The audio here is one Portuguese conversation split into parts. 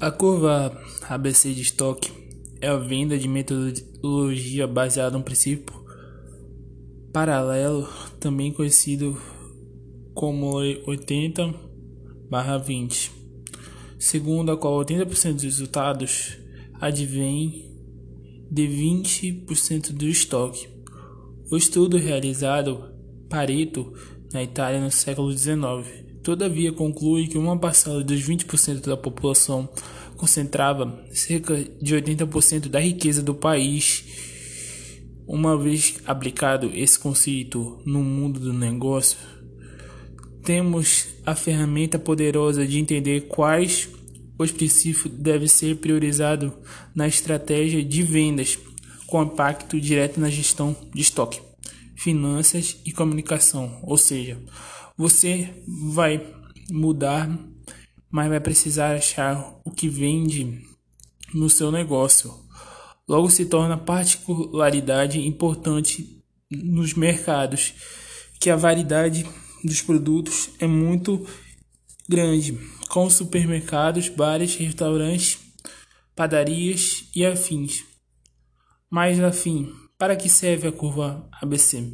A curva ABC de estoque é a venda de metodologia baseada no princípio paralelo, também conhecido como 80/20, segundo a qual 80% dos resultados advém de 20% do estoque. O estudo realizado Pareto na Itália no século XIX Todavia, conclui que uma parcela dos 20% da população concentrava cerca de 80% da riqueza do país. Uma vez aplicado esse conceito no mundo do negócio, temos a ferramenta poderosa de entender quais os princípios devem ser priorizados na estratégia de vendas, com impacto direto na gestão de estoque, finanças e comunicação, ou seja, você vai mudar, mas vai precisar achar o que vende no seu negócio. Logo se torna particularidade importante nos mercados que a variedade dos produtos é muito grande, com supermercados, bares, restaurantes, padarias e afins. Mas afim, para que serve a curva ABC?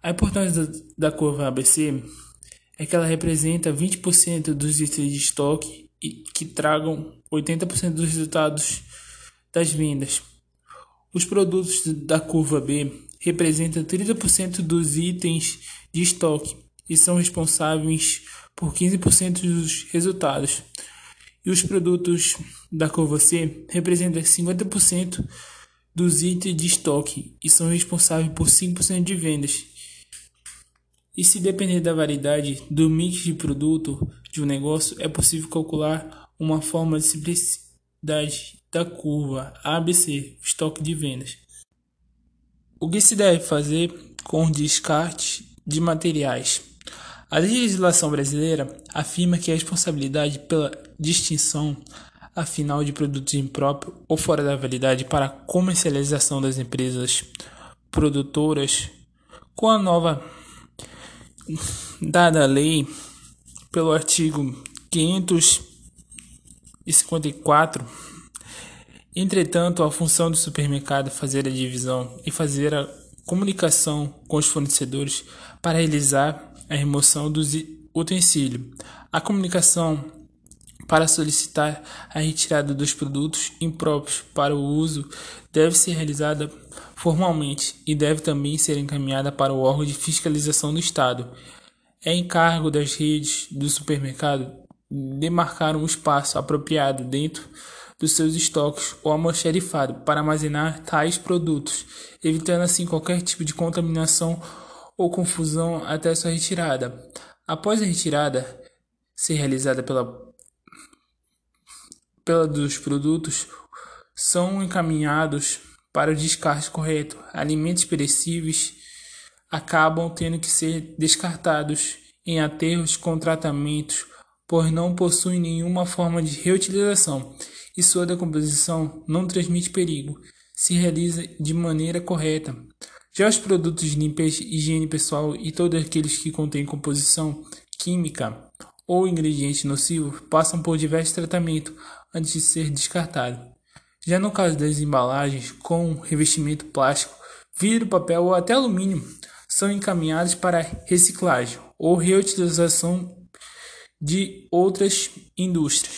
A importância da curva ABC é que ela representa 20% dos itens de estoque e que tragam 80% dos resultados das vendas. Os produtos da curva B representam 30% dos itens de estoque e são responsáveis por 15% dos resultados. E os produtos da curva C representam 50% dos itens de estoque e são responsáveis por 5% de vendas. E se depender da variedade do mix de produto de um negócio, é possível calcular uma forma de simplicidade da curva ABC, estoque de vendas. O que se deve fazer com o descarte de materiais? A legislação brasileira afirma que a responsabilidade pela distinção a final de produtos impróprios ou fora da validade para a comercialização das empresas produtoras com a nova dada lei pelo artigo 554, entretanto, a função do supermercado fazer a divisão e fazer a comunicação com os fornecedores para realizar a remoção dos utensílios. A comunicação para solicitar a retirada dos produtos impróprios para o uso deve ser realizada formalmente e deve também ser encaminhada para o órgão de fiscalização do Estado. É encargo das redes do supermercado demarcar um espaço apropriado dentro dos seus estoques ou almoxarifado para armazenar tais produtos, evitando assim qualquer tipo de contaminação ou confusão até sua retirada. Após a retirada ser realizada pela dos produtos são encaminhados para o descarte correto. Alimentos perecíveis acabam tendo que ser descartados em aterros com tratamentos, pois não possuem nenhuma forma de reutilização e sua decomposição não transmite perigo, se realiza de maneira correta. Já os produtos de limpeza higiene pessoal e todos aqueles que contêm composição química ou ingrediente nocivo passam por diversos tratamentos antes de ser descartado. Já no caso das embalagens com revestimento plástico, vidro, papel ou até alumínio, são encaminhados para reciclagem ou reutilização de outras indústrias.